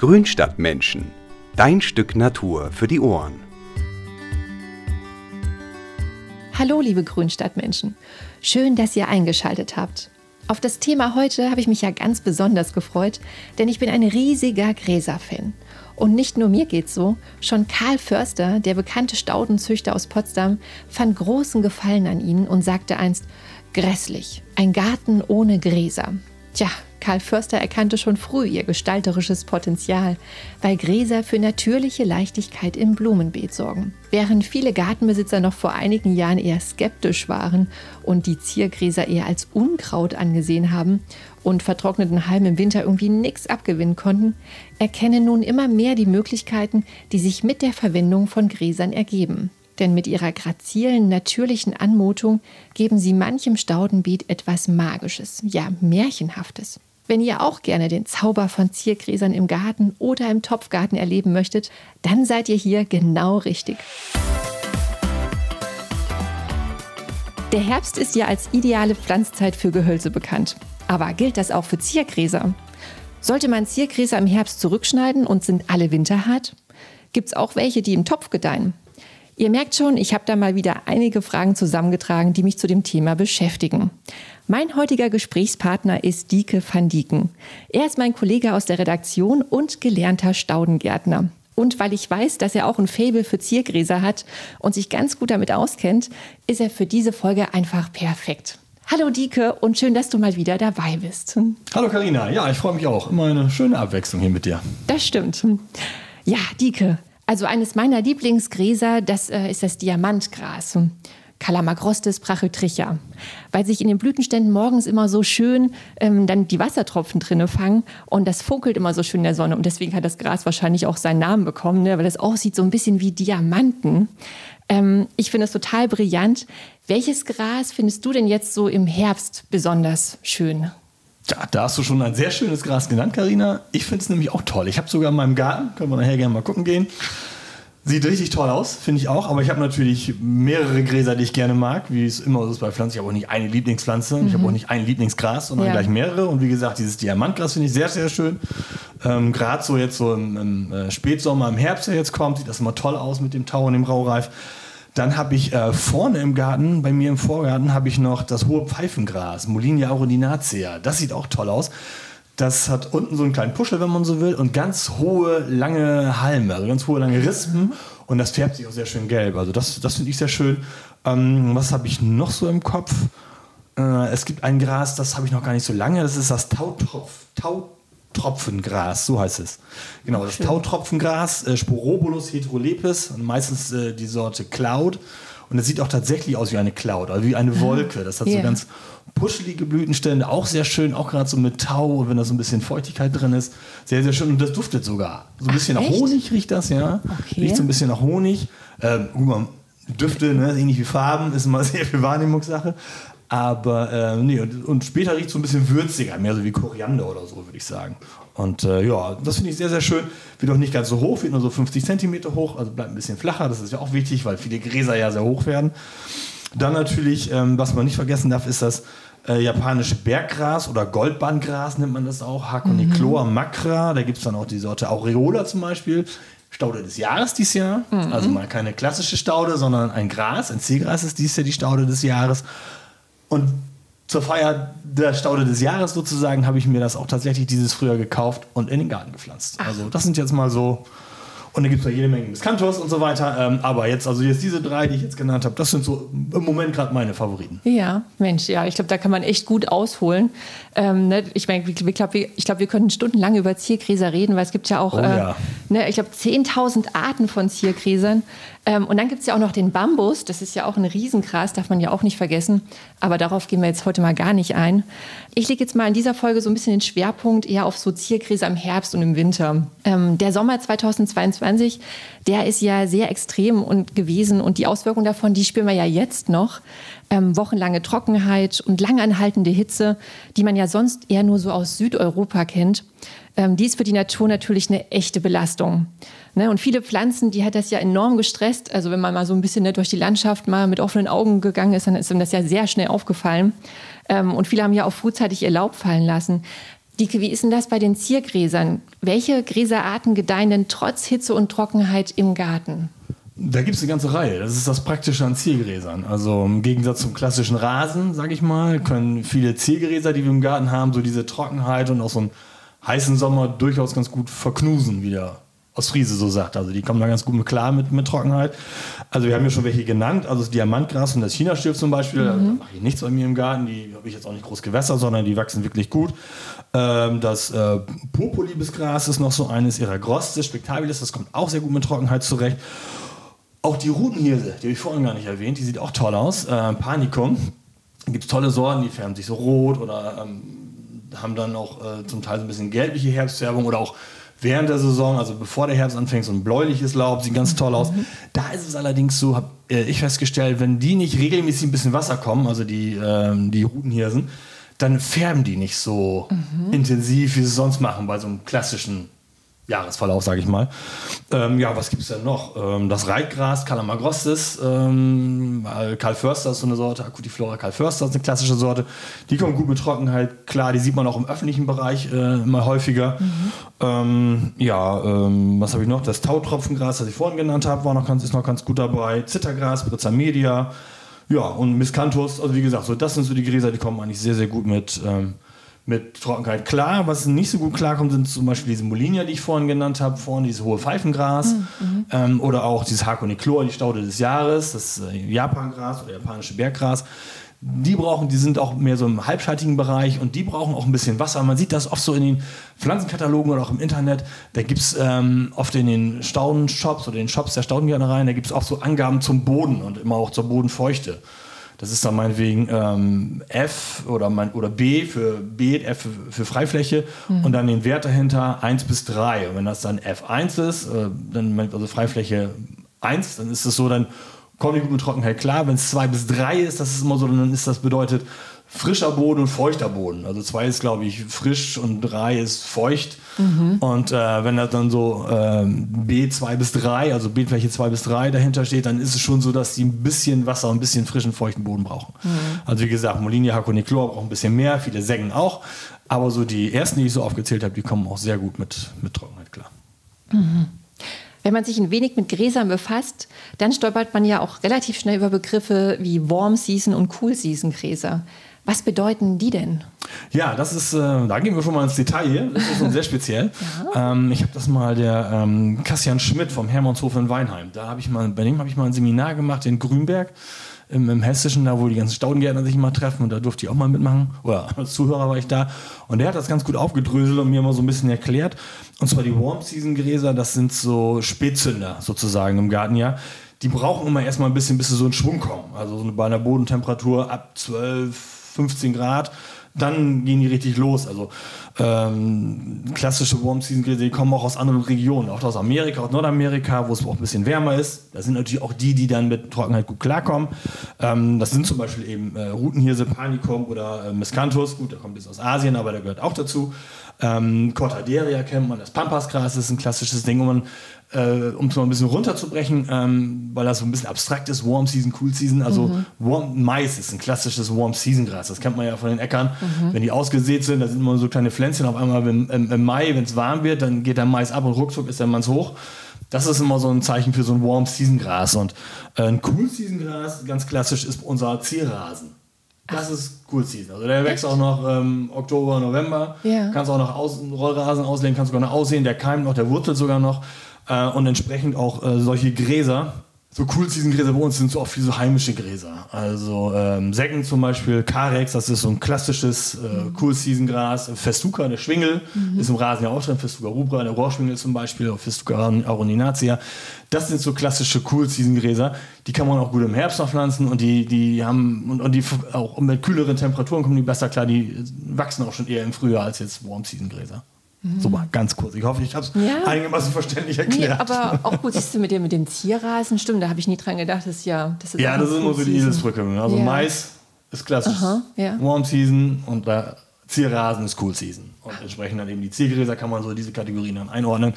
Grünstadtmenschen. Dein Stück Natur für die Ohren. Hallo, liebe Grünstadtmenschen. Schön, dass ihr eingeschaltet habt. Auf das Thema heute habe ich mich ja ganz besonders gefreut, denn ich bin ein riesiger Gräser-Fan. Und nicht nur mir geht's so, schon Karl Förster, der bekannte Staudenzüchter aus Potsdam, fand großen Gefallen an ihnen und sagte einst, grässlich, ein Garten ohne Gräser. Tja, Karl Förster erkannte schon früh ihr gestalterisches Potenzial, weil Gräser für natürliche Leichtigkeit im Blumenbeet sorgen. Während viele Gartenbesitzer noch vor einigen Jahren eher skeptisch waren und die Ziergräser eher als Unkraut angesehen haben und vertrockneten Halmen im Winter irgendwie nichts abgewinnen konnten, erkennen nun immer mehr die Möglichkeiten, die sich mit der Verwendung von Gräsern ergeben. Denn mit ihrer grazilen, natürlichen Anmutung geben sie manchem Staudenbeet etwas Magisches, ja Märchenhaftes. Wenn ihr auch gerne den Zauber von Ziergräsern im Garten oder im Topfgarten erleben möchtet, dann seid ihr hier genau richtig. Der Herbst ist ja als ideale Pflanzzeit für Gehölze bekannt. Aber gilt das auch für Ziergräser? Sollte man Ziergräser im Herbst zurückschneiden und sind alle winterhart? Gibt es auch welche, die im Topf gedeihen? Ihr merkt schon, ich habe da mal wieder einige Fragen zusammengetragen, die mich zu dem Thema beschäftigen. Mein heutiger Gesprächspartner ist Dieke van Dieken. Er ist mein Kollege aus der Redaktion und gelernter Staudengärtner. Und weil ich weiß, dass er auch ein Faible für Ziergräser hat und sich ganz gut damit auskennt, ist er für diese Folge einfach perfekt. Hallo Dieke und schön, dass du mal wieder dabei bist. Hallo Karina, ja, ich freue mich auch. Immer eine schöne Abwechslung hier mit dir. Das stimmt. Ja, Dieke, also eines meiner Lieblingsgräser, das äh, ist das Diamantgras. Calamagrostis brachytricha, weil sich in den Blütenständen morgens immer so schön ähm, dann die Wassertropfen drinne fangen und das funkelt immer so schön in der Sonne und deswegen hat das Gras wahrscheinlich auch seinen Namen bekommen, ne, weil es aussieht so ein bisschen wie Diamanten. Ähm, ich finde es total brillant. Welches Gras findest du denn jetzt so im Herbst besonders schön? Ja, da hast du schon ein sehr schönes Gras genannt, Karina. Ich finde es nämlich auch toll. Ich habe sogar in meinem Garten, können wir nachher gerne mal gucken gehen. Sieht richtig toll aus, finde ich auch. Aber ich habe natürlich mehrere Gräser, die ich gerne mag, wie es immer so ist bei Pflanzen. Ich habe auch nicht eine Lieblingspflanze, mhm. ich habe auch nicht ein Lieblingsgras, sondern ja. gleich mehrere. Und wie gesagt, dieses Diamantgras finde ich sehr, sehr schön. Ähm, Gerade so jetzt so im, im äh, Spätsommer, im Herbst, der jetzt kommt, sieht das immer toll aus mit dem Tau und dem Raureif. Dann habe ich äh, vorne im Garten, bei mir im Vorgarten, habe ich noch das hohe Pfeifengras, Molinia aurudinacea. Das sieht auch toll aus. Das hat unten so einen kleinen Puschel, wenn man so will, und ganz hohe, lange Halme, also ganz hohe, lange Rispen. Und das färbt sich auch sehr schön gelb. Also das, das finde ich sehr schön. Ähm, was habe ich noch so im Kopf? Äh, es gibt ein Gras, das habe ich noch gar nicht so lange. Das ist das Tautropf. Tautropf. Tropfengras, so heißt es. Genau, das Tautropfengras, äh, Sporobulus heterolepis, und meistens äh, die Sorte Cloud. Und es sieht auch tatsächlich aus wie eine Cloud, also wie eine ah, Wolke. Das hat yeah. so ganz puschelige Blütenstände, auch sehr schön, auch gerade so mit Tau, wenn da so ein bisschen Feuchtigkeit drin ist. Sehr, sehr schön. Und das duftet sogar. So ein bisschen Ach, nach Honig riecht das, ja. Okay. Riecht so ein bisschen nach Honig. Ähm, Düfte, ne, ähnlich wie Farben, ist immer sehr viel Wahrnehmungssache. Aber äh, nee, und, und später riecht es so ein bisschen würziger, mehr so wie Koriander oder so, würde ich sagen. Und äh, ja, das finde ich sehr, sehr schön. Wird auch nicht ganz so hoch, wird nur so 50 Zentimeter hoch, also bleibt ein bisschen flacher. Das ist ja auch wichtig, weil viele Gräser ja sehr hoch werden. Dann natürlich, ähm, was man nicht vergessen darf, ist das äh, japanische Berggras oder Goldbahngras nennt man das auch. Hakonicloa mhm. macra. Da gibt es dann auch die Sorte Aureola zum Beispiel. Staude des Jahres dieses Jahr. Mhm. Also mal keine klassische Staude, sondern ein Gras. Ein Zielgras ist dieses Jahr die Staude des Jahres. Und zur Feier der Staude des Jahres sozusagen habe ich mir das auch tatsächlich dieses Frühjahr gekauft und in den Garten gepflanzt. Ach. Also das sind jetzt mal so und dann gibt es noch jede Menge Miscanthus und so weiter. Ähm, aber jetzt, also jetzt diese drei, die ich jetzt genannt habe, das sind so im Moment gerade meine Favoriten. Ja, Mensch, ja, ich glaube, da kann man echt gut ausholen. Ähm, ne, ich meine, ich glaube, wir, glaub, wir können stundenlang über Ziergräser reden, weil es gibt ja auch, oh, äh, ja. ne, ich glaube, 10.000 Arten von Ziergräsern. Ähm, und dann gibt es ja auch noch den Bambus, das ist ja auch ein Riesengras, darf man ja auch nicht vergessen. Aber darauf gehen wir jetzt heute mal gar nicht ein. Ich lege jetzt mal in dieser Folge so ein bisschen den Schwerpunkt eher auf so Ziergräser im Herbst und im Winter. Ähm, der Sommer 2022, der ist ja sehr extrem und gewesen und die Auswirkungen davon, die spüren wir ja jetzt noch. Ähm, wochenlange Trockenheit und langanhaltende Hitze, die man ja sonst eher nur so aus Südeuropa kennt. Ähm, die ist für die Natur natürlich eine echte Belastung. Ne? Und viele Pflanzen, die hat das ja enorm gestresst. Also wenn man mal so ein bisschen ne, durch die Landschaft mal mit offenen Augen gegangen ist, dann ist ihm das ja sehr schnell aufgefallen. Ähm, und viele haben ja auch frühzeitig ihr Laub fallen lassen. Dieke, wie ist denn das bei den Ziergräsern? Welche Gräserarten gedeihen denn trotz Hitze und Trockenheit im Garten? Da gibt es eine ganze Reihe. Das ist das Praktische an Ziergräsern. Also im Gegensatz zum klassischen Rasen, sage ich mal, können viele Ziergräser, die wir im Garten haben, so diese Trockenheit und auch so einen heißen Sommer durchaus ganz gut verknusen, wie der Ostfriese so sagt. Also die kommen da ganz gut mit klar mit, mit Trockenheit. Also wir haben ja schon welche genannt, also das Diamantgras und das Chinastilf zum Beispiel. Mhm. Da mache ich nichts bei mir im Garten. Die habe ich jetzt auch nicht groß gewässert, sondern die wachsen wirklich gut. Ähm, das äh, Purpurliebesgras ist noch so eines ihrer Grostes, Spektabilis, das kommt auch sehr gut mit Trockenheit zurecht. Auch die Rutenhirse, die habe ich vorhin gar nicht erwähnt, die sieht auch toll aus. Äh, Panicum. Da gibt es tolle Sorten, die färben sich so rot oder ähm, haben dann auch äh, zum Teil so ein bisschen gelbliche Herbstfärbung oder auch während der Saison, also bevor der Herbst anfängt, so ein bläuliches Laub, sieht ganz toll aus. Mhm. Da ist es allerdings so, habe äh, ich festgestellt, wenn die nicht regelmäßig ein bisschen Wasser kommen, also die, ähm, die Rutenhirsen, dann färben die nicht so mhm. intensiv, wie sie es sonst machen bei so einem klassischen Jahresverlauf, sage ich mal. Ähm, ja, was gibt es denn noch? Ähm, das Reitgras, Calamagrostis, ähm, Karl Förster ist so eine Sorte, Acutiflora Karl Förster ist eine klassische Sorte. Die kommen gut mit Trockenheit, klar, die sieht man auch im öffentlichen Bereich äh, immer häufiger. Mhm. Ähm, ja, ähm, was habe ich noch? Das Tautropfengras, das ich vorhin genannt habe, war noch ganz, ist noch ganz gut dabei. Zittergras, Brizza media, ja, und Miscanthus, also wie gesagt, so, das sind so die Gräser, die kommen eigentlich sehr, sehr gut mit ähm, mit Trockenheit klar. Was nicht so gut klarkommt, sind zum Beispiel diese Molinia, die ich vorhin genannt habe, vorhin dieses hohe Pfeifengras mhm. ähm, oder auch dieses Hakonichlor, die Staude des Jahres, das äh, Japangras oder japanische Berggras. Die brauchen, die sind auch mehr so im halbschattigen Bereich und die brauchen auch ein bisschen Wasser. Man sieht das oft so in den Pflanzenkatalogen oder auch im Internet. Da gibt es ähm, oft in den Staudenshops oder den Shops der Staudengärtnereien, da gibt es auch so Angaben zum Boden und immer auch zur Bodenfeuchte. Das ist dann meinetwegen ähm, F oder, mein, oder B für B, F für, für Freifläche mhm. und dann den Wert dahinter 1 bis 3. Und wenn das dann F1 ist, äh, dann also Freifläche 1, dann ist es so, dann kommt die gute Trockenheit klar. Wenn es 2 bis 3 ist, das ist immer so, dann ist das bedeutet, frischer Boden und feuchter Boden. Also zwei ist, glaube ich, frisch und drei ist feucht. Mhm. Und äh, wenn da dann so äh, B2 bis 3, also Beetfläche 2 bis 3 dahinter steht, dann ist es schon so, dass die ein bisschen Wasser, ein bisschen frischen, feuchten Boden brauchen. Mhm. Also wie gesagt, Molinia, Hakonichlor braucht ein bisschen mehr, viele Sengen auch. Aber so die ersten, die ich so aufgezählt habe, die kommen auch sehr gut mit, mit Trockenheit klar. Mhm. Wenn man sich ein wenig mit Gräsern befasst, dann stolpert man ja auch relativ schnell über Begriffe wie Warm Season und Cool Season Gräser. Was bedeuten die denn? Ja, das ist, äh, da gehen wir schon mal ins Detail. Das ist schon sehr speziell. ja. ähm, ich habe das mal der ähm, Kassian Schmidt vom Hermannshof in Weinheim. Da habe ich mal, bei dem habe ich mal ein Seminar gemacht in Grünberg. Im, im, Hessischen, da wo die ganzen Staudengärtner sich immer treffen und da durfte ich auch mal mitmachen. Oder als Zuhörer war ich da. Und der hat das ganz gut aufgedröselt und mir mal so ein bisschen erklärt. Und zwar die Warm Season Gräser, das sind so Spätzünder sozusagen im Gartenjahr die brauchen immer erstmal ein bisschen, bis sie so in Schwung kommen. Also so bei einer Bodentemperatur ab 12, 15 Grad, dann gehen die richtig los. Also ähm, klassische Warm Season Grills, die kommen auch aus anderen Regionen, auch aus Amerika, aus Nordamerika, wo es auch ein bisschen wärmer ist. Das sind natürlich auch die, die dann mit Trockenheit gut klarkommen. Ähm, das sind zum Beispiel eben äh, Rutenhirse, Panicum oder äh, Miscanthus. Gut, der kommt jetzt aus Asien, aber der gehört auch dazu. Ähm, Cortaderia kennt man, das Pampasgras ist ein klassisches Ding, wo man äh, um es mal ein bisschen runterzubrechen, ähm, weil das so ein bisschen abstrakt ist, Warm Season, Cool Season. Also mhm. Warm, Mais ist ein klassisches Warm Season Gras. Das kennt man ja von den Äckern. Mhm. Wenn die ausgesät sind, da sind immer so kleine Pflänzchen. Auf einmal im, im, im Mai, wenn es warm wird, dann geht der Mais ab und ruckzuck ist der Manns hoch. Das ist immer so ein Zeichen für so ein Warm Season Gras. Und äh, ein Cool Season Gras, ganz klassisch, ist unser Zierrasen. Das ist Cool Season. Also der wächst Echt? auch noch ähm, Oktober, November. Ja. Kannst auch noch aus, Rollrasen auslegen, kannst sogar noch aussehen. Der keimt noch, der wurzelt sogar noch. Äh, und entsprechend auch äh, solche Gräser. So cool diesen Gräser bei uns sind so oft wie so heimische Gräser. Also ähm, Säcken zum Beispiel, Carex, das ist so ein klassisches äh, mhm. Cool Season Gras. Festuca, der Schwingel, mhm. ist im Rasen ja auch drin. Festuca rubra, der Rohrschwingel zum Beispiel, Festuca aroninacea. Das sind so klassische Cool Season Gräser. Die kann man auch gut im Herbst noch pflanzen und die, die haben, und, und die auch mit kühleren Temperaturen kommen die besser klar. Die wachsen auch schon eher im Frühjahr als jetzt Warm Season Gräser. Mhm. So mal ganz kurz. Ich hoffe, ich habe es ja. einigermaßen verständlich erklärt. Nee, aber auch gut, siehst du mit dem, mit dem Zierrasen, stimmt, da habe ich nie dran gedacht. Das ist ja, das ist ja, das ist immer so die Eselsbrücke. Also ja. Mais ist klassisch. Aha, ja. Warm Season und da Zierrasen ist Cool Season. Und entsprechend dann eben die Ziergräser kann man so diese Kategorien dann einordnen.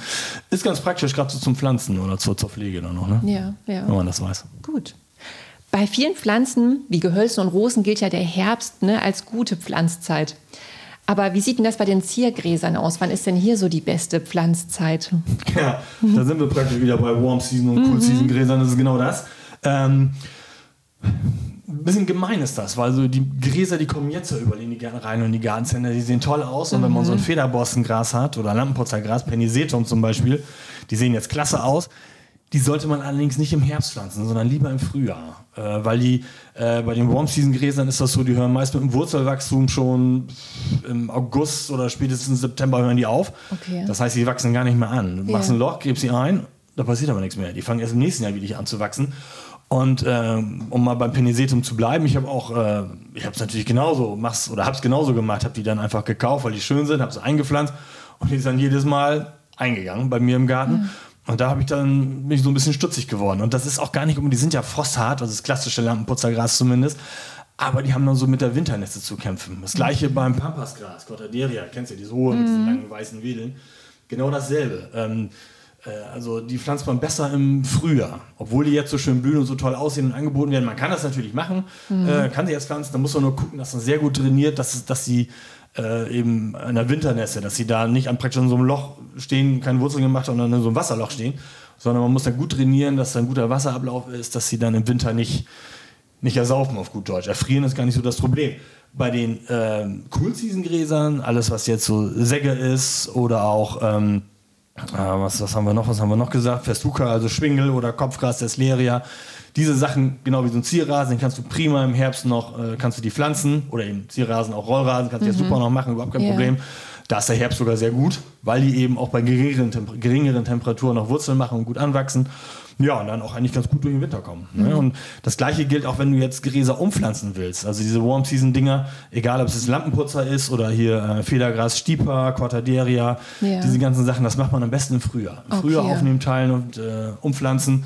Ist ganz praktisch, gerade so zum Pflanzen oder zur, zur Pflege dann noch, ne? Ja, ja. Wenn man das weiß. Gut. Bei vielen Pflanzen, wie Gehölzen und Rosen, gilt ja der Herbst ne, als gute Pflanzzeit. Aber wie sieht denn das bei den Ziergräsern aus? Wann ist denn hier so die beste Pflanzzeit? Ja, da sind wir praktisch wieder bei Warm Season und Cool Season Gräsern, das ist genau das. Ähm, ein bisschen gemein ist das, weil so die Gräser, die kommen jetzt so über die Gärten rein und die Gartencenter, die sehen toll aus. Und wenn man so ein Federborstengras hat oder Lampenputzergras, Penisetum zum Beispiel, die sehen jetzt klasse aus. Die sollte man allerdings nicht im Herbst pflanzen, sondern lieber im Frühjahr. Äh, weil die äh, bei den Warm-Season-Gräsern ist das so, die hören meist mit dem Wurzelwachstum schon im August oder spätestens September hören die auf. Okay. Das heißt, die wachsen gar nicht mehr an. Du machst Ja. ein Loch, gibst sie ein, da passiert aber nichts mehr. Die fangen erst im nächsten Jahr wieder an zu wachsen. Und ähm, um mal beim Penisetum zu bleiben, ich habe auch, äh, ich habe es natürlich genauso, mach's oder habe es genauso gemacht, habe die dann einfach gekauft, weil die schön sind, habe sie eingepflanzt und die ist dann jedes Mal eingegangen bei mir im Garten. Und da habe ich dann bin ich so ein bisschen stutzig geworden. Und das ist auch gar nicht, um- die sind ja frosthart, also das klassische Lampenputzergras zumindest. Aber die haben dann so mit der Winternässe zu kämpfen. Das gleiche beim Pampasgras, Cortaderia, kennst du ja, diese hohe mit diesen langen weißen Wedeln. Genau dasselbe. Ähm, äh, also die pflanzt man besser im Frühjahr, obwohl die jetzt so schön blühen und so toll aussehen und angeboten werden. Man kann das natürlich machen, äh, kann sie jetzt pflanzen, da muss man nur gucken, dass das sehr gut trainiert, dass, dass sie äh, eben in der Winternässe, dass sie da nicht an praktisch in so einem Loch stehen, keine Wurzeln gemacht sondern in so einem Wasserloch stehen, sondern man muss da gut trainieren, dass da ein guter Wasserablauf ist, dass sie dann im Winter nicht, nicht ersaufen auf gut Deutsch. Erfrieren ist gar nicht so das Problem. Bei den ähm, Cool-Season-Gräsern, alles was jetzt so Säge ist oder auch ähm, äh, was, was haben wir noch? Was haben wir noch gesagt? Festuca, also Schwingel oder Kopfgras, Desleria. Diese Sachen, genau wie so ein Zierrasen, den kannst du prima im Herbst noch, äh, kannst du die pflanzen oder eben Zierrasen, auch Rollrasen, kannst du ja super noch machen, überhaupt kein Ja. Problem. Da ist der Herbst sogar sehr gut, weil die eben auch bei geringeren, Temper geringeren Temperaturen noch Wurzeln machen und gut anwachsen. Ja, und dann auch eigentlich ganz gut durch den Winter kommen. Ne? Und das gleiche gilt auch, wenn du jetzt Gräser umpflanzen willst. Also diese Warm-Season-Dinger, egal ob es jetzt Lampenputzer ist oder hier äh, Federgras, Stipa, Cortaderia, Ja. diese ganzen Sachen, das macht man am besten im Frühjahr. Im Okay. Frühjahr aufnehmen, teilen und äh, umpflanzen.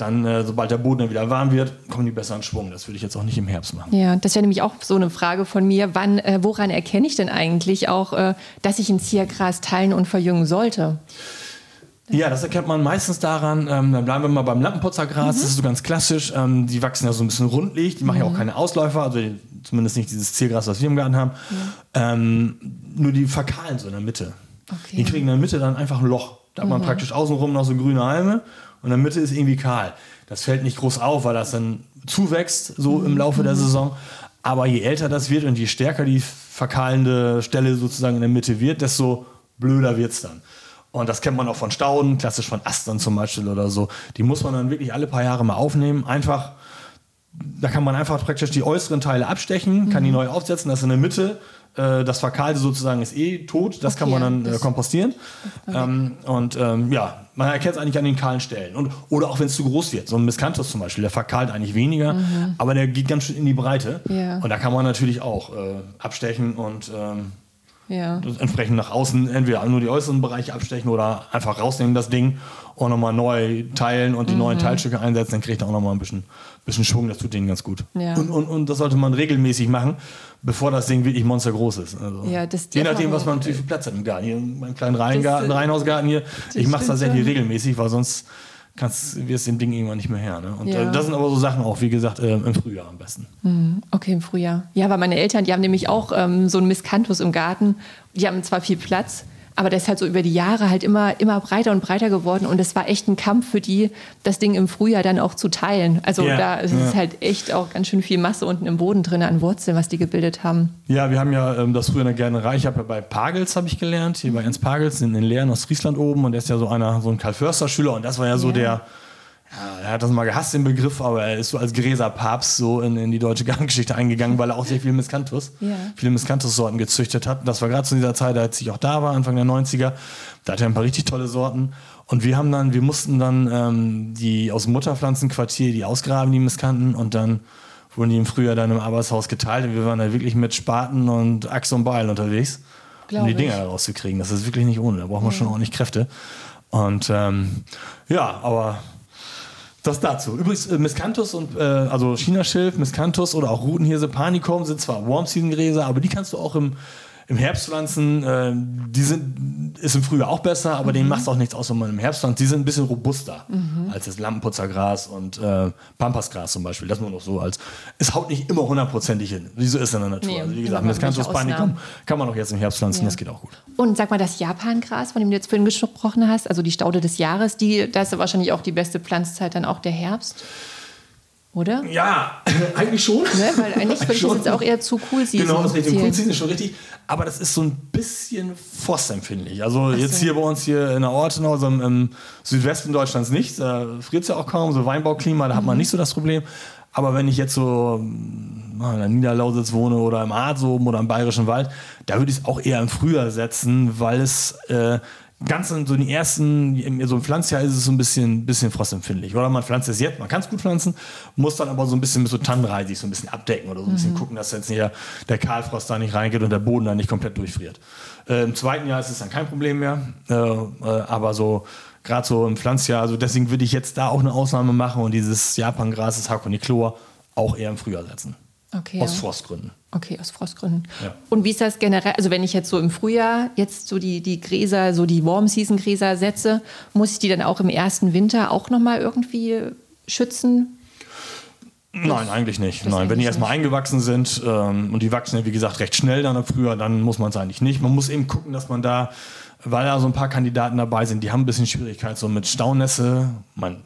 Dann, äh, sobald der Boden dann wieder warm wird, kommen die besser in Schwung. Das würde ich jetzt auch nicht im Herbst machen. Ja, das wäre nämlich auch so eine Frage von mir. Wann, äh, woran erkenne ich denn eigentlich auch, äh, dass ich ein Ziergras teilen und verjüngen sollte? Ja, das erkennt man meistens daran, ähm, dann bleiben wir mal beim Lampenputzergras, das ist so ganz klassisch, ähm, die wachsen ja so ein bisschen rundlich, die machen ja auch keine Ausläufer, also zumindest nicht dieses Ziergras, was wir im Garten haben, ähm, nur die verkahlen so in der Mitte. Okay. Die kriegen in der Mitte dann einfach ein Loch, da hat man praktisch außenrum noch so grüne Halme und in der Mitte ist irgendwie kahl. Das fällt nicht groß auf, weil das dann zuwächst so im Laufe der Saison, aber je älter das wird und je stärker die verkahlende Stelle sozusagen in der Mitte wird, desto blöder wird's dann. Und das kennt man auch von Stauden, klassisch von Astern zum Beispiel oder so. Die muss man dann wirklich alle paar Jahre mal aufnehmen. Einfach, da kann man einfach praktisch die äußeren Teile abstechen, kann die neu aufsetzen, das in der Mitte. Äh, Das Verkahlte sozusagen ist eh tot, das kann Okay, man dann äh, kompostieren. Ähm, und ähm, ja, man erkennt es eigentlich an den kahlen Stellen. Und, oder auch wenn es zu groß wird. So ein Miscanthus zum Beispiel, der verkahlt eigentlich weniger, aber der geht ganz schön in die Breite. Ja. Und da kann man natürlich auch äh, abstechen und ähm, Ja. entsprechend nach außen entweder nur die äußeren Bereiche abstechen oder einfach rausnehmen das Ding und nochmal neu teilen und die neuen Mhm. Teilstücke einsetzen, dann kriegt er auch nochmal ein bisschen, bisschen Schwung, das tut denen ganz gut. Ja. Und, und, und das sollte man regelmäßig machen, bevor das Ding wirklich monstergroß ist. Also, Ja, das je nachdem, was man natürlich für Platz hat im Garten. Hier meinem kleinen Reihengarten, Reihenhausgarten hier, ich mache es tatsächlich regelmäßig, weil sonst kannst, wirst du dem Ding irgendwann nicht mehr her. Ne? Und Ja. äh, das sind aber so Sachen auch, wie gesagt, äh, im Frühjahr am besten. Okay, im Frühjahr. Ja, weil meine Eltern, die haben nämlich auch ähm, so einen Miscanthus im Garten. Die haben zwar viel Platz, aber der ist halt so über die Jahre halt immer, immer breiter und breiter geworden. Und es war echt ein Kampf für die, das Ding im Frühjahr dann auch zu teilen. Also Ja, da ist ja. es halt echt auch ganz schön viel Masse unten im Boden drin an Wurzeln, was die gebildet haben. Ja, wir haben ja ähm, das früher in der Gärtnerei. Ich habe ja bei Pagels habe ich gelernt, hier bei Ernst Pagels in, in Lehren aus Friesland oben und der ist ja so einer, so ein Karl Förster Schüler und das war ja so der, ja, er hat das mal gehasst, den Begriff, aber er ist so als Gräserpapst so in, in die deutsche Gartengeschichte eingegangen, weil er auch sehr viel Miscanthus, Ja. viele Miscanthus-Sorten gezüchtet hat. Das war gerade zu dieser Zeit, als ich auch da war, Anfang der 90er. Da hatte er ein paar richtig tolle Sorten. Und wir haben dann, wir mussten dann ähm, die aus dem Mutterpflanzenquartier, die ausgraben, die Miskanten, und dann wurden die im Frühjahr dann im Arbeitshaus geteilt. Und wir waren da wirklich mit Spaten und Axt und Beil unterwegs, Glaub um die. Dinger rauszukriegen. Das ist wirklich nicht ohne. Da braucht man schon ordentlich Kräfte. Und ähm, ja, aber das dazu. Übrigens, äh, Miscanthus und äh, also Chinaschilf, Miscanthus oder auch Rutenhirse, Panicum sind zwar Warm-Season-Gräser, aber die kannst du auch im, im Herbst pflanzen, äh, die sind, ist im Frühjahr auch besser, aber mhm. denen macht es auch nichts aus, wenn man im Herbst pflanzt. Die sind ein bisschen robuster mhm. als das Lampenputzergras und äh, Pampasgras zum Beispiel. Das man noch so als, es haut nicht immer hundertprozentig hin. Wie so ist in der Natur. Nee, also wie gesagt, das kannst du Panik kann man auch jetzt im Herbst pflanzen, ja. das geht auch gut. Und sag mal, das Japangras, von dem du jetzt vorhin gesprochen hast, also die Staude des Jahres, die, da ist wahrscheinlich auch die beste Pflanzzeit dann auch der Herbst. Oder? Ja, eigentlich schon. Ne? Weil eigentlich würde ich das jetzt auch eher zu cool sehen. Genau, das dem cool ist schon richtig. Aber das ist so ein bisschen frostempfindlich. Also so. jetzt hier bei uns hier in der Ortenau, also im, im Südwesten Deutschlands nicht. Da friert es ja auch kaum, so Weinbauklima, da hat man mhm. nicht so das Problem. Aber wenn ich jetzt so in der Niederlausitz wohne oder im Harz oben oder im Bayerischen Wald, da würde ich es auch eher im Frühjahr setzen, weil es äh, ganz in so den ersten, so ein Pflanzjahr ist es so ein bisschen, bisschen frostempfindlich. Oder man pflanzt es jetzt, man kann es gut pflanzen, muss dann aber so ein bisschen mit so Tannenreisig so ein bisschen abdecken oder so ein bisschen mhm. gucken, dass jetzt nicht der Kahlfrost da nicht reingeht und der Boden da nicht komplett durchfriert. Äh, Im zweiten Jahr ist es dann kein Problem mehr, äh, äh, aber so gerade so im Pflanzjahr, also deswegen würde ich jetzt da auch eine Ausnahme machen und dieses Japangras, das Hakonichlor, auch eher im Frühjahr setzen. Okay, aus ja. Frostgründen. Okay, aus Frostgründen. Ja. Und wie ist das generell? Also wenn ich jetzt so im Frühjahr jetzt so die, die Gräser, so die Warm-Season-Gräser setze, muss ich die dann auch im ersten Winter auch nochmal irgendwie schützen? Nein, eigentlich nicht. Nein, wenn die erstmal eingewachsen sind ähm, und die wachsen ja wie gesagt recht schnell dann im Frühjahr, dann muss man es eigentlich nicht. Man muss eben gucken, dass man da, weil da so ein paar Kandidaten dabei sind, die haben ein bisschen Schwierigkeit so mit Staunässe. Man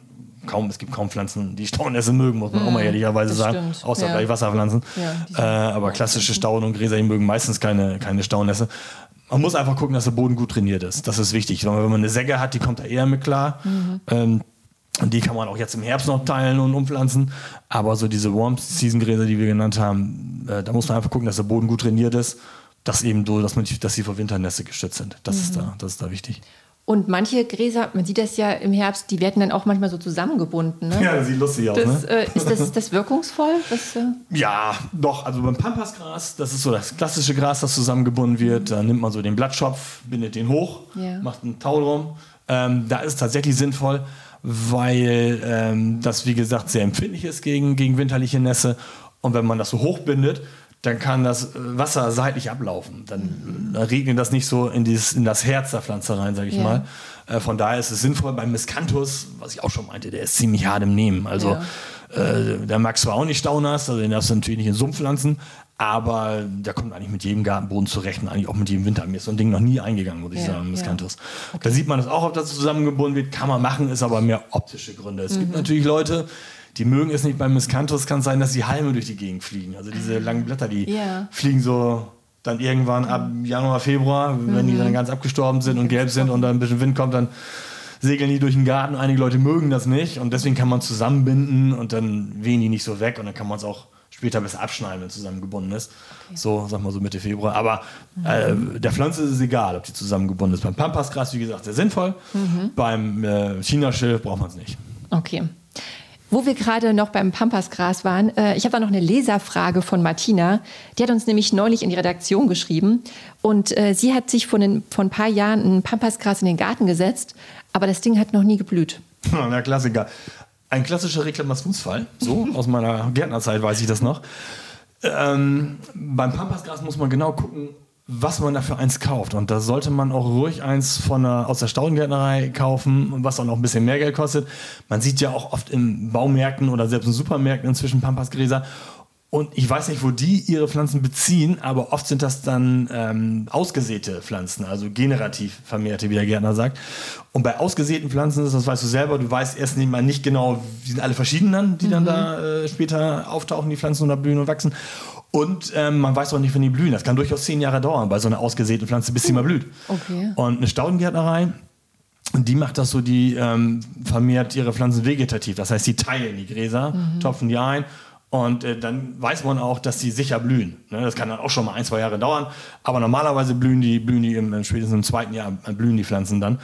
kaum, es gibt kaum Pflanzen, die Staunässe mögen, muss man mm, auch mal mhm, ehrlicherweise sagen. Stimmt. Außer ja. vielleicht Wasserpflanzen. Ja, äh, aber klassische Stauden und Gräser, die mögen meistens keine, keine Staunässe. Man muss einfach gucken, dass der Boden gut trainiert ist. Das ist wichtig. Wenn man eine Säge hat, die kommt da eher mit klar. Mhm. Ähm, und die kann man auch jetzt im Herbst noch teilen und umpflanzen. Aber so diese Warm-Season-Gräser, die wir genannt haben, äh, da muss man einfach gucken, dass der Boden gut trainiert ist. Dass eben so, dass, man, dass sie vor Winternässe geschützt sind. Das, mhm. ist da, das ist da wichtig. Und manche Gräser, man sieht das ja im Herbst, die werden dann auch manchmal so zusammengebunden. Ne? Ja, das sieht lustig aus. Das, ne? äh, ist, das, ist das wirkungsvoll? Das, äh ja, doch. Also beim Pampasgras, das ist so das klassische Gras, das zusammengebunden wird. Da nimmt man so den Blattschopf, bindet den hoch, ja. macht einen Tau drum. Ähm, da ist es tatsächlich sinnvoll, weil ähm, das, wie gesagt, sehr empfindlich ist gegen, gegen winterliche Nässe. Und wenn man das so hoch bindet, dann kann das Wasser seitlich ablaufen. Dann, dann regnet das nicht so in, dieses, in das Herz der Pflanze rein, sage ich ja. mal. Äh, von daher ist es sinnvoll. Beim Miscanthus, was ich auch schon meinte, der ist ziemlich hart im Nehmen. Also ja. äh, der mag zwar auch nicht Staunass, also den darfst du natürlich nicht in Sumpf pflanzen, aber der kommt eigentlich mit jedem Gartenboden zurecht und eigentlich auch mit jedem Winter. Mir ist so ein Ding noch nie eingegangen, muss ich ja, sagen, Miscanthus. Okay. Da sieht man das auch, ob das zusammengebunden wird. Kann man machen, ist aber mehr optische Gründe. Es mhm. gibt natürlich Leute, die mögen es nicht beim Miscanthus, kann sein, dass die Halme durch die Gegend fliegen. Also diese langen Blätter, die yeah. fliegen so dann irgendwann ab Januar, Februar, wenn mhm. die dann ganz abgestorben sind und gelb sind und dann ein bisschen Wind kommt, dann segeln die durch den Garten. Einige Leute mögen das nicht und deswegen kann man zusammenbinden und dann wehen die nicht so weg und dann kann man es auch später besser abschneiden, wenn es zusammengebunden ist. Okay. So, sag mal so Mitte Februar. Aber mhm. äh, der Pflanze ist es egal, ob die zusammengebunden ist. Beim Pampasgras, wie gesagt, sehr sinnvoll. Mhm. Beim äh, Chinaschilf braucht man es nicht. Okay. Wo wir gerade noch beim Pampasgras waren, äh, ich habe da noch eine Leserfrage von Martina. Die hat uns nämlich neulich in die Redaktion geschrieben. Und äh, sie hat sich vor, den, vor ein paar Jahren ein Pampasgras in den Garten gesetzt, aber das Ding hat noch nie geblüht. Der Klassiker. Ein klassischer Reklamationsfall. So, aus meiner Gärtnerzeit weiß ich das noch. Ähm, beim Pampasgras muss man genau gucken, was man dafür eins kauft. Und da sollte man auch ruhig eins von einer, aus der Staudengärtnerei kaufen, was auch noch ein bisschen mehr Geld kostet. Man sieht ja auch oft in Baumärkten oder selbst in Supermärkten inzwischen Pampasgräser. Und ich weiß nicht, wo die ihre Pflanzen beziehen, aber oft sind das dann ähm, ausgesäte Pflanzen, also generativ vermehrte, wie der Gärtner sagt. Und bei ausgesäten Pflanzen, das weißt du selber, du weißt erst nicht mal nicht genau, die sind alle verschieden dann, die mhm. dann da äh, später auftauchen, die Pflanzen oder blühen und wachsen. Und ähm, man weiß auch nicht, wenn die blühen. Das kann durchaus zehn Jahre dauern bei so einer ausgesäten Pflanze, bis sie mal blüht. Okay. Und eine Staudengärtnerei, die macht das so, die ähm, vermehrt ihre Pflanzen vegetativ. Das heißt, die teilen die Gräser, mhm. topfen die ein und äh, dann weiß man auch, dass sie sicher blühen. Ne? Das kann dann auch schon mal ein, zwei Jahre dauern. Aber normalerweise blühen die, blühen die im, spätestens im zweiten Jahr, äh, blühen die Pflanzen dann.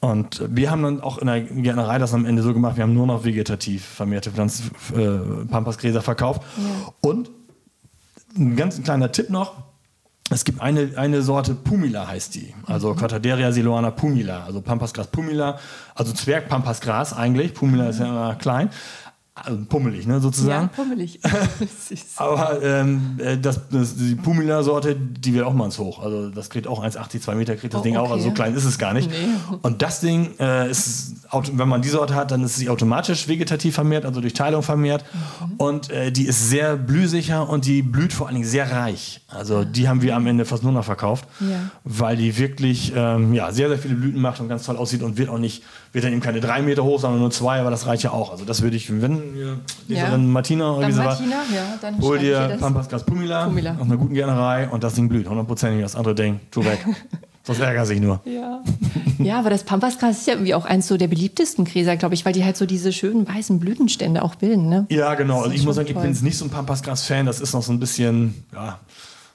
Und wir haben dann auch in der Gärtnerei das am Ende so gemacht, wir haben nur noch vegetativ vermehrte Pflanzen, äh, Pampasgräser verkauft. Ja. Und ein ganz kleiner Tipp noch. Es gibt eine, eine Sorte Pumila heißt die, also mhm. Cortaderia siloana pumila, also Pampasgras pumila, also Zwergpampasgras eigentlich, Pumila ist ja immer klein, also pummelig, ne, sozusagen. Ja, pummelig. Aber ähm, äh, das, das, die Pumila-Sorte, die will auch mal ins Hoch. Also das kriegt auch 1,80, 2 Meter kriegt das Oh, Ding auch. okay. Also so klein ist es gar nicht. Nee. Und das Ding äh, ist, wenn man die Sorte hat, dann ist sie automatisch vegetativ vermehrt, also durch Teilung vermehrt. Mhm. Und äh, die ist sehr blühsicher und die blüht vor allen Dingen sehr reich. Also die haben wir am Ende fast nur noch verkauft, Ja. weil die wirklich ähm, ja, sehr, sehr viele Blüten macht und ganz toll aussieht und wird auch nicht, wird dann eben keine drei Meter hoch, sondern nur zwei, aber das reicht ja auch. Also das würde ich, wenn wir Leserin Martina oder Dann wie sie war, Martina, ja, Hol dir. Pampasgas Pumila, Pumila. aus einer guten Gernerei und das Ding blüht. Hundertprozentig. Das andere Ding, tu weg. Sonst ärgert sich nur. Ja. ja, aber das Pampasgras ist ja irgendwie auch eins so der beliebtesten Gräser, glaube ich, weil die halt so diese schönen weißen Blütenstände auch bilden. Ne? Ja, genau. Also ich muss sagen, ich bin jetzt nicht so ein Pampasgras-Fan. Das ist noch so ein bisschen, ja,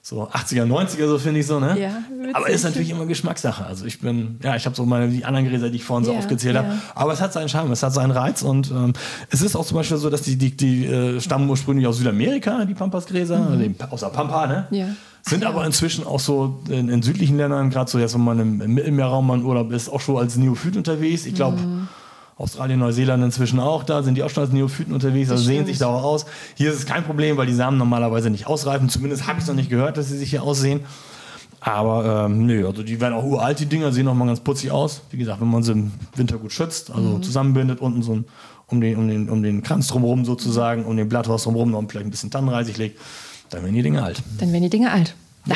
so 80er, 90er, so finde ich so, ne? Ja, witzig. Aber ist natürlich immer Geschmackssache. Also ich bin, ja, ich habe so meine, die anderen Gräser, die ich vorhin so Ja, aufgezählt ja. habe. Aber es hat seinen Charme, es hat seinen Reiz und ähm, es ist auch zum Beispiel so, dass die, die, die äh, stammen ursprünglich aus Südamerika, die Pampasgräser, also eben aus der Pampa, ne? Mhm. Ja. Sind aber inzwischen auch so in, in südlichen Ländern, gerade so jetzt, wenn man im, im Mittelmeerraum mal in Urlaub ist, auch schon als Neophyt unterwegs. Ich glaube, Mhm. Australien, Neuseeland inzwischen auch, da sind die auch schon als Neophyten unterwegs, also sehen sich da auch aus. Hier ist es kein Problem, weil die Samen normalerweise nicht ausreifen. Zumindest habe ich es noch nicht gehört, dass sie sich hier aussehen. Aber ähm, nö, also die werden auch uralt, die Dinger, sehen auch mal ganz putzig aus. Wie gesagt, wenn man sie im Winter gut schützt, also Mhm. zusammenbindet, unten so ein, um, den, um, den, um den Kranz drumherum sozusagen, um den Blatthaus drumherum noch vielleicht ein bisschen Tannenreisig legt, dann werden die Dinger alt. Dann werden die Dinge alt. Ja.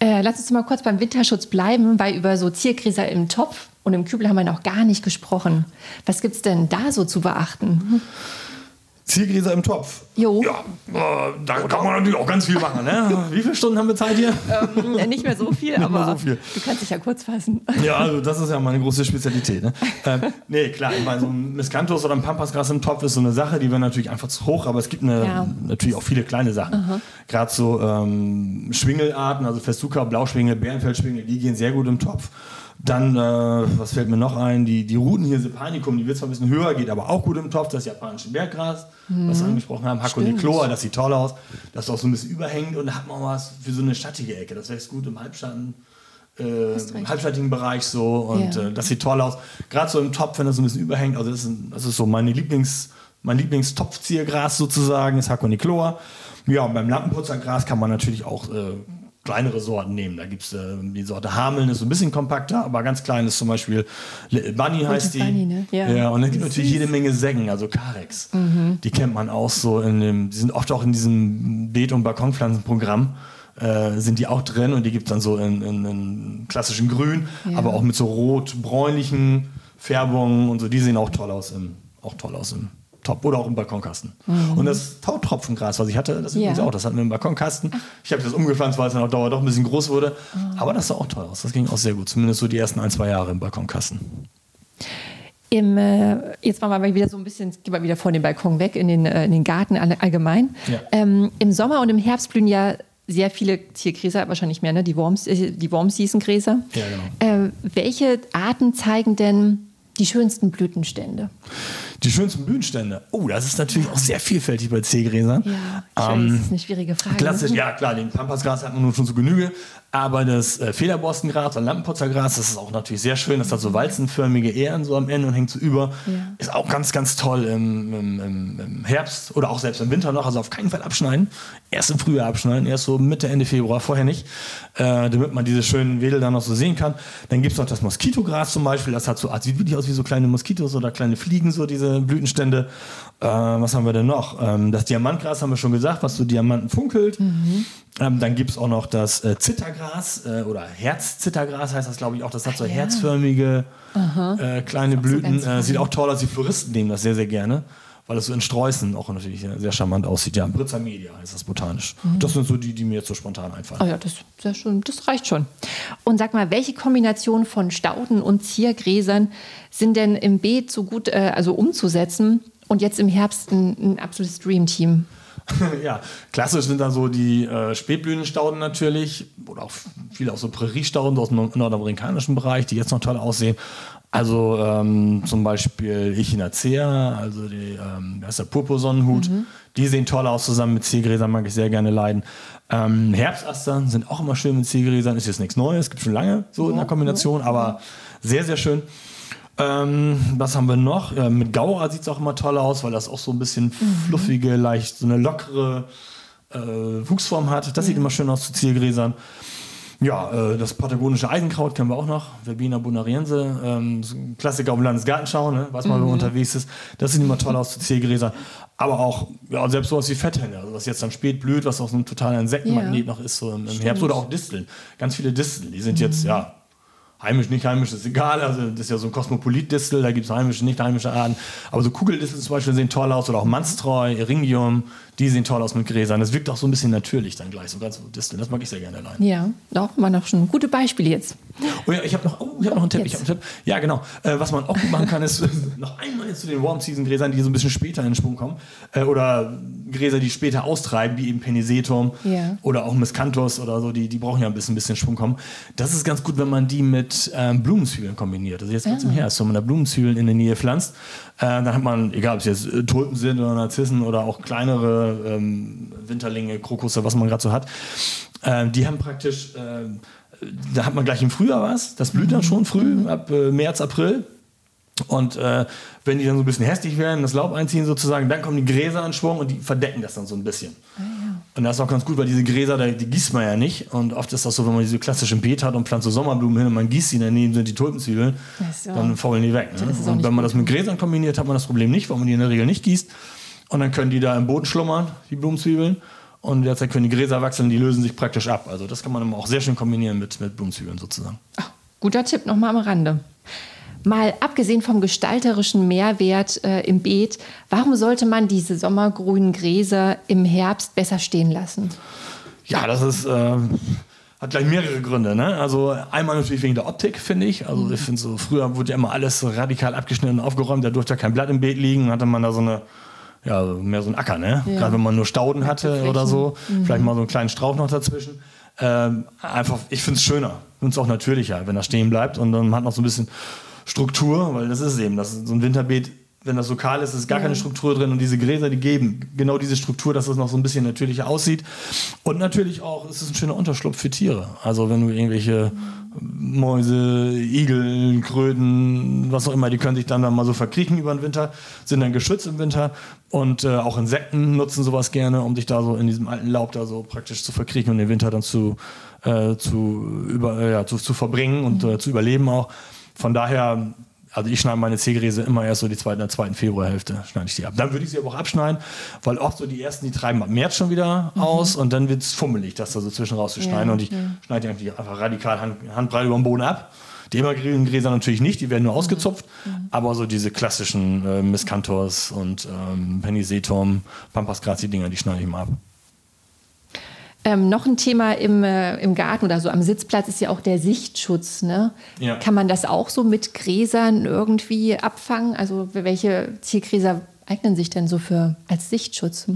Äh, lass uns mal kurz beim Winterschutz bleiben, weil über so Ziergräser im Topf und im Kübel haben wir noch gar nicht gesprochen. Was gibt es denn da so zu beachten? Ziergräser im Topf. Jo. Ja, äh, da kann man natürlich auch ganz viel machen. Ne? Wie viele Stunden haben wir Zeit hier? Ähm, nicht mehr so viel, aber so viel. du kannst dich ja kurz fassen. Ja, also das ist ja meine große Spezialität. Ne? ähm, nee, klar, ich meine, so ein Miscanthus oder ein Pampasgras im Topf ist so eine Sache, die wäre natürlich einfach zu hoch, aber es gibt eine, Ja. natürlich auch viele kleine Sachen. Gerade so ähm, Schwingelarten, also Festuca, Blauschwingel, Bärenfeldschwingel, die gehen sehr gut im Topf. Dann, äh, was fällt mir noch ein? Die, die Rutenhirse panicum, die wird zwar ein bisschen höher, geht aber auch gut im Topf. Das japanische Berggras, was wir angesprochen haben. Hakonikloa, das sieht toll aus. Das ist auch so ein bisschen überhängend und da hat man was für so eine schattige Ecke. Das wächst gut im Halbschatten äh, halbschattigen Bereich so und Ja. äh, das sieht toll aus. Gerade so im Topf, wenn das so ein bisschen überhängt. Also das ist, ein, das ist so meine Lieblings, mein Lieblingstopfziergras sozusagen, ist Hakonikloa. Ja, und beim Lampenputzergras kann man natürlich auch äh, kleinere Sorten nehmen. Da gibt es äh, die Sorte Hameln, ist so ein bisschen kompakter, aber ganz klein ist zum Beispiel Little Bunny heißt die. Bunny, ne? Ja. und dann gibt es natürlich jede Menge Säcken, also Carex. Die kennt man auch so in dem, die sind oft auch in diesem Beet- und Balkonpflanzenprogramm. Äh, sind die auch drin und die gibt es dann so in, in, in klassischen Grün, Ja. aber auch mit so rot-bräunlichen Färbungen und so. Die sehen auch toll aus im, auch toll aus im Top oder auch im Balkonkasten. Und das Tautropfengras, was ich hatte, das Mhm. Ja. übrigens auch, das hatten wir im Balkonkasten. Ich habe das umgepflanzt, weil es dann auf Dauer doch ein bisschen groß wurde. Ah. Aber das sah auch toll aus. Das ging auch sehr gut. Zumindest so die ersten ein, zwei Jahre im Balkonkasten. Im, äh, jetzt machen wir mal wieder so ein bisschen, gehen wir wieder vor den Balkon weg, in den, äh, in den Garten all, allgemein. Ja. Ähm, Im Sommer und im Herbst blühen ja sehr viele Ziergräser, wahrscheinlich mehr, ne? die, Worms, äh, die Wormseason-Gräser. Ja, genau. Äh, welche Arten zeigen denn die schönsten Blütenstände? Die schönsten Blütenstände. Oh, das ist natürlich auch sehr vielfältig bei Ziergräsern. Ja, ich weiß, Ähm, das ist eine schwierige Frage. Klassisch, ja klar, den Pampasgras hat man nun schon zu Genüge, aber das äh, Federborstengras oder Lampenputzergras, das ist auch natürlich sehr schön, das hat so walzenförmige Ähren so am Ende und hängt so über. Ja. Ist auch ganz, ganz toll im, im, im, Herbst oder auch selbst im Winter noch, also auf keinen Fall abschneiden. Erst im Frühjahr abschneiden, erst so Mitte, Ende Februar, vorher nicht, äh, damit man diese schönen Wedel dann noch so sehen kann. Dann gibt es noch das Moskitogras zum Beispiel, das hat so, sieht wirklich aus wie so kleine Moskitos oder kleine Fliegen, so diese Blütenstände. Äh, was haben wir denn noch? Ähm, das Diamantgras haben wir schon gesagt, was so Diamanten funkelt. Ähm, dann gibt es auch noch das äh, Zittergras äh, oder Herzzittergras heißt das, glaube ich, auch. Das hat so ja. herzförmige äh, kleine Blüten. ganz äh, sieht auch toll aus. Die Floristen nehmen das sehr, sehr gerne, weil es so in Sträußen auch natürlich äh, sehr charmant aussieht. Ja, Britzer Media heißt das botanisch. Das sind so die, die mir jetzt so spontan einfallen. Oh ja, das, das, schon, das reicht schon. Und sag mal, welche Kombination von Stauden und Ziergräsern sind denn im Beet so gut äh, also umzusetzen und jetzt im Herbst ein, ein absolutes Dreamteam? ja, klassisch sind dann so die äh, Spätblütenstauden natürlich oder auch viele auch so Präriestauden aus dem nord- nordamerikanischen Bereich, die jetzt noch toll aussehen. Also ähm, zum Beispiel Echinacea, also die, ähm, das ist der Purpursonnenhut. Die sehen toll aus zusammen mit Zielgräsern, mag ich sehr gerne leiden. Ähm, Herbstastern sind auch immer schön mit Zielgräsern, ist jetzt nichts Neues, gibt schon lange so in der Kombination, aber sehr, sehr schön. Ähm, was haben wir noch? Ja, mit Gaura sieht es auch immer toll aus, weil das auch so ein bisschen fluffige, leicht so eine lockere äh, Wuchsform hat. Das sieht immer schön aus zu Ziergräsern. Ja, äh, das patagonische Eisenkraut kennen wir auch noch, Verbena bonariense, ähm, Klassiker auf dem Landesgartenschau, ne? weiß man, man unterwegs ist. Das sieht immer toll aus zu Ziergräsern. Aber auch, ja, selbst sowas wie Fetthenne, also was jetzt dann spät blüht, was auch so ein totaler Insektenmagnet noch ist, so im, im Herbst. Oder auch Disteln. Ganz viele Disteln, die sind jetzt, ja, Heimisch, nicht heimisch, ist egal. Also das ist ja so ein Kosmopolit-Distel, da gibt es heimische, nicht heimische Arten. Aber so Kugeldistel zum Beispiel sehen toll aus oder auch Manstreu, Eringium, die sehen toll aus mit Gräsern. Das wirkt auch so ein bisschen natürlich dann gleich, so ganz so Disteln. Das mag ich sehr gerne allein. Ja, doch, waren auch schon gute Beispiele jetzt. Oh ja, ich habe noch, oh, ich hab noch einen Tipp. Ich hab einen Tipp. Ja, genau. Äh, was man auch gut machen kann, ist noch einmal jetzt zu den Warm-Season-Gräsern, die so ein bisschen später in den Schwung kommen. Äh, oder Gräser, die später austreiben, wie eben Penisetum Ja. oder auch Miscanthus oder so. Die, die brauchen ja ein bisschen, bisschen Schwung kommen. Das ist ganz gut, wenn man die mit ähm, Blumenzwiebeln kombiniert. Also jetzt Ah. ganz im Herbst, wenn man da Blumenzwiebeln in der Nähe pflanzt, äh, dann hat man, egal ob es jetzt äh, Tulpen sind oder Narzissen oder auch kleinere ähm, Winterlinge, Krokusse, was man gerade so hat, äh, die haben praktisch, äh, da hat man gleich im Frühjahr was, das blüht dann schon früh, ab äh, März, April. Und äh, wenn die dann so ein bisschen hässlich werden, das Laub einziehen sozusagen, dann kommen die Gräser in Schwung und die verdecken das dann so ein bisschen. Und das ist auch ganz gut, weil diese Gräser, die gießt man ja nicht. Und oft ist das so, wenn man diese klassischen Beet hat und pflanzt so Sommerblumen hin und man gießt sie, daneben sind die Tulpenzwiebeln, so. dann faulen die weg. Ne? Und wenn man das mit Gräsern kombiniert, hat man das Problem nicht, weil man die in der Regel nicht gießt. Und dann können die da im Boden schlummern, die Blumenzwiebeln. Und derzeit können die Gräser wachsen, die lösen sich praktisch ab. Also das kann man auch sehr schön kombinieren mit, mit Blumenzwiebeln sozusagen. Ach, guter Tipp nochmal am Rande. Mal abgesehen vom gestalterischen Mehrwert äh, im Beet, warum sollte man diese sommergrünen Gräser im Herbst besser stehen lassen? Ja, das ist, äh, hat gleich mehrere Gründe. Ne? Also einmal natürlich wegen der Optik, finde ich. Also ich finde so, früher wurde ja immer alles radikal abgeschnitten und aufgeräumt, da durfte ja kein Blatt im Beet liegen, dann hatte man da so eine, ja, mehr so ein Acker, ne? Ja. Gerade wenn man nur Stauden hatte oder so, vielleicht mal so einen kleinen Strauch noch dazwischen. Ähm, einfach, ich finde es schöner, finde es auch natürlicher, wenn er stehen bleibt und dann hat noch so ein bisschen Struktur, weil das ist eben, das ist so ein Winterbeet, wenn das so kahl ist, ist gar keine Struktur drin und diese Gräser, die geben genau diese Struktur, dass es noch so ein bisschen natürlicher aussieht. Und natürlich auch ist es ein schöner Unterschlupf für Tiere. Also wenn du irgendwelche Mäuse, Igel, Kröten, was auch immer, die können sich dann, dann mal so verkriechen über den Winter, sind dann geschützt im Winter und äh, auch Insekten nutzen sowas gerne, um sich da so in diesem alten Laub da so praktisch zu verkriechen und den Winter dann zu, äh, zu, über, äh, ja, zu, zu verbringen und äh, zu überleben auch. Von daher, also ich schneide meine Ziergräse immer erst so die zweite, in der zweiten Februarhälfte schneide ich die ab. Dann würde ich sie aber auch abschneiden, weil oft so die ersten, die treiben ab März schon wieder aus und dann wird es fummelig, das da so zwischen rauszuschneiden. Ja, und ich schneide die eigentlich einfach radikal hand, handbreit über den Boden ab. Die immergrünen Gräser natürlich nicht, die werden nur ausgezupft, aber so diese klassischen äh, Miscanthus und ähm, Penisetum, Pampas grazi-Dinger, die schneide ich mal ab. Ähm, noch ein Thema im, äh, im Garten oder so am Sitzplatz ist ja auch der Sichtschutz. Ne? Ja. Kann man das auch so mit Gräsern irgendwie abfangen? Also welche Ziergräser eignen sich denn so für als Sichtschutz?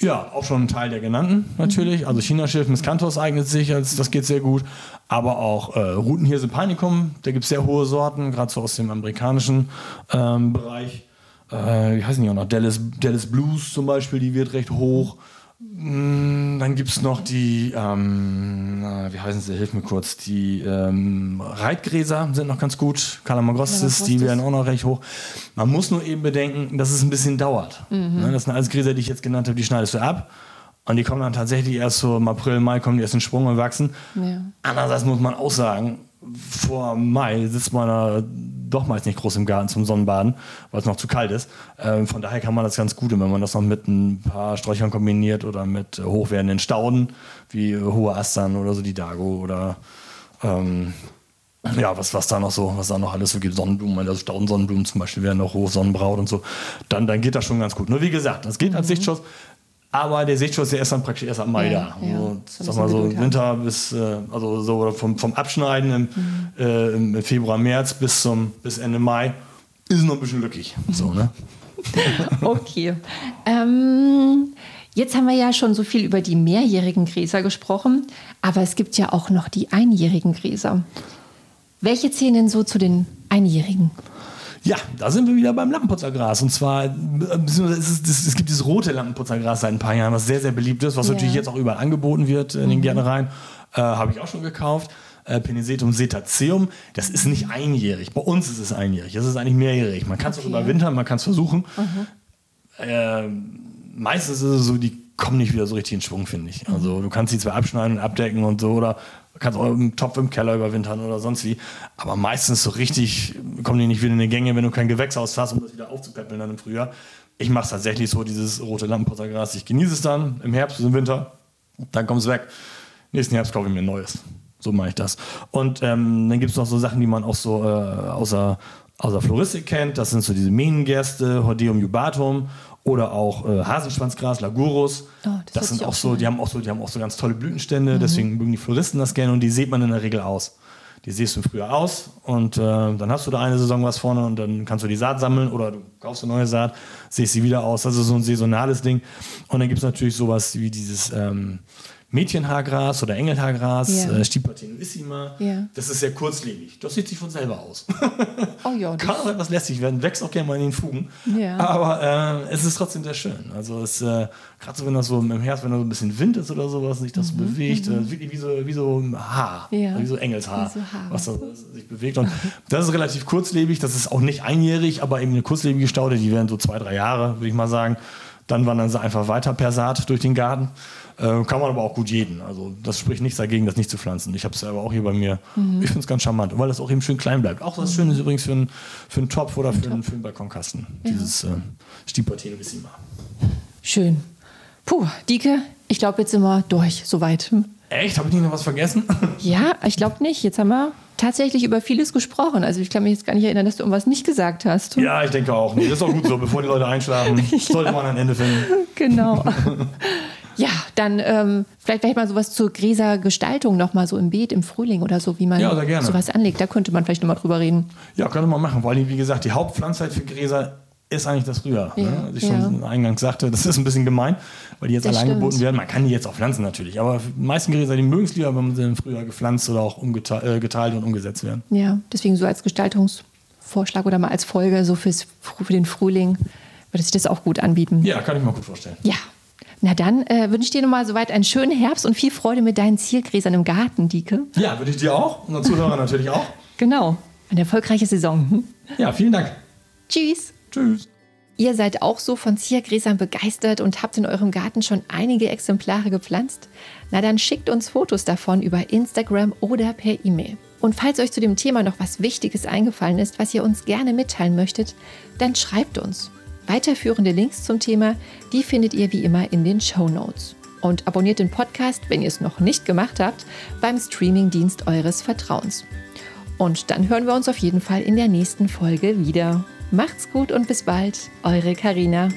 Ja, auch schon ein Teil der genannten natürlich. Also Chinaschilf, Miscanthus eignet sich, als, das geht sehr gut. Aber auch äh, Rutenhirse Panicum, da gibt es sehr hohe Sorten, gerade so aus dem amerikanischen ähm, Bereich. Äh, wie heißen die auch noch? Dallas, Dallas Blues zum Beispiel, die wird recht hoch. Mm, Dann gibt es noch die, ähm, wie heißen sie, hilf mir kurz, die ähm, Reitgräser sind noch ganz gut. Calamagrostis, die Calamagrostis. werden auch noch recht hoch. Man muss nur eben bedenken, dass es ein bisschen dauert. Ne, Das sind alles Gräser, die ich jetzt genannt habe, die schneidest du ab. Und die kommen dann tatsächlich erst so im April, Mai, kommen die erst in Schwung und wachsen. Ja. Andererseits muss man auch sagen, vor Mai sitzt man da doch meist nicht groß im Garten zum Sonnenbaden, weil es noch zu kalt ist. Ähm, von daher kann man das ganz gut, und wenn man das noch mit ein paar Sträuchern kombiniert oder mit hochwerdenden Stauden, wie hohe Astern oder so die Dago oder ähm, ja, was, was da noch so, was da noch alles so gibt, Sonnenblumen, also Staudensonnenblumen zum Beispiel werden noch hoch, Sonnenbraut und so, dann, dann geht das schon ganz gut. Nur wie gesagt, das geht als Sichtschutz, aber der Sichtschutz, der ist dann praktisch erst am Mai Ja, da. ja. So, So sag mal so bisschen Winter bis, äh, also so vom, vom Abschneiden im, äh, im Februar, März bis zum bis Ende Mai ist noch ein bisschen lückig. So, ne? Okay. Ähm, jetzt haben wir ja schon so viel über die mehrjährigen Gräser gesprochen, aber es gibt ja auch noch die einjährigen Gräser. Welche zählen denn so zu den einjährigen? Ja, da sind wir wieder beim Lampenputzergras. Und zwar, äh, es, es, es gibt dieses rote Lampenputzergras seit ein paar Jahren, was sehr, sehr beliebt ist, was Ja. natürlich jetzt auch überall angeboten wird in den Gärtnereien. Äh, Habe ich auch schon gekauft. Äh, Penisetum setaceum, das ist nicht einjährig. Bei uns ist es einjährig. Es ist eigentlich mehrjährig. Man kann es Okay. auch überwintern, man kann es versuchen. Äh, meistens ist es so, die kommen nicht wieder so richtig in Schwung, finde ich. Also du kannst sie zwar abschneiden und abdecken und so oder kannst auch im Topf im Keller überwintern oder sonst wie. Aber meistens so richtig kommen die nicht wieder in die Gänge, wenn du kein Gewächshaus hast, um das wieder aufzupäppeln dann im Frühjahr. Ich mache es tatsächlich so, dieses rote Lampenpottergras. Ich genieße es dann im Herbst, im Winter, dann kommt es weg. Nächsten Herbst kaufe ich mir ein neues. So mache ich das. Und ähm, dann gibt es noch so Sachen, die man auch so äh, außer, außer Floristik kennt. Das sind so diese Mähnengerste, Hordeum jubatum oder auch äh, Hasenschwanzgras, Lagurus. Oh, das das sind auch so, die haben auch so, die haben auch so ganz tolle Blütenstände, deswegen mögen die Floristen das gerne und die sieht man in der Regel aus. Die siehst du im Frühjahr aus und äh, dann hast du da eine Saison was vorne und dann kannst du die Saat sammeln oder du kaufst eine neue Saat, siehst sie wieder aus. Das ist so ein saisonales Ding. Und dann gibt es natürlich sowas wie dieses ähm, Mädchenhaargras oder Engelhaargras, Ja. äh, Stipa tenuissima. Ja. Das ist sehr kurzlebig. Das sieht sich von selber aus. Oh ja, das, Kann auch etwas lästig werden, wächst auch gerne mal in den Fugen. Ja. Aber äh, es ist trotzdem sehr schön. Also es äh, gerade so, wenn das so im Herbst, wenn da so ein bisschen Wind ist oder sowas, sich das so bewegt, äh, wirklich wie so, wie so ein Haar, Mhm, Ja. wie so Engelshaar, Wie so was da sich bewegt. Und das ist relativ kurzlebig, das ist auch nicht einjährig, aber eben eine kurzlebige Staude, die werden so zwei, drei Jahre, würde ich mal sagen. Dann wandern sie einfach weiter per Saat durch den Garten. Äh, kann man aber auch gut jeden. Also das spricht nichts dagegen, das nicht zu pflanzen. Ich habe es selber auch hier bei mir. Mhm. Ich finde es ganz charmant, weil das auch eben schön klein bleibt. Auch das Schöne ist übrigens für einen, für einen Topf oder für einen, für einen Balkonkasten. Dieses äh, Stipatinissima. schön. Puh, Dike, ich glaube, jetzt sind wir durch, soweit. Echt? Habe ich nicht noch was vergessen? Ja, ich glaube nicht. Jetzt haben wir tatsächlich über vieles gesprochen. Also ich kann mich jetzt gar nicht erinnern, dass du irgendwas nicht gesagt hast. ja, ich denke auch. Nee, das ist auch gut so. Bevor die Leute einschlafen, sollte man ein Ende finden. Genau. ja, dann ähm, vielleicht vielleicht mal sowas zur Gräser Gestaltung noch mal so im Beet im Frühling oder so, wie man Ja, sowas anlegt. Da könnte man vielleicht noch mal drüber reden. Ja, könnte man machen. Vor allem, wie gesagt, die Hauptpflanzzeit für Gräser ist eigentlich das Frühjahr. Ja, ne? Als ich ja. schon eingangs sagte, das ist ein bisschen gemein, weil die jetzt Das alle angeboten stimmt. werden. Man kann die jetzt auch pflanzen natürlich, aber die meisten Gräser, die mögen es lieber, wenn sie im Frühjahr gepflanzt oder auch umgeteilt äh, geteilt und umgesetzt werden. Ja, deswegen so als Gestaltungsvorschlag oder mal als Folge so fürs, für den Frühling würde sich das auch gut anbieten. Ja, kann ich mir gut vorstellen. Ja. Na dann äh, wünsche ich dir nochmal soweit einen schönen Herbst und viel Freude mit deinen Ziergräsern im Garten, Dike. Ja, würde ich dir auch, unseren Zuhörern natürlich auch. Genau. Eine erfolgreiche Saison. Ja, vielen Dank. Tschüss. Tschüss. Ihr seid auch so von Ziergräsern begeistert und habt in eurem Garten schon einige Exemplare gepflanzt? Na dann schickt uns Fotos davon über Instagram oder per E-Mail. Und falls euch zu dem Thema noch was Wichtiges eingefallen ist, was ihr uns gerne mitteilen möchtet, dann schreibt uns. Weiterführende Links zum Thema, die findet ihr wie immer in den Show Notes. Und abonniert den Podcast, wenn ihr es noch nicht gemacht habt, beim Streamingdienst eures Vertrauens. Und dann hören wir uns auf jeden Fall in der nächsten Folge wieder. Macht's gut und bis bald, eure Karina.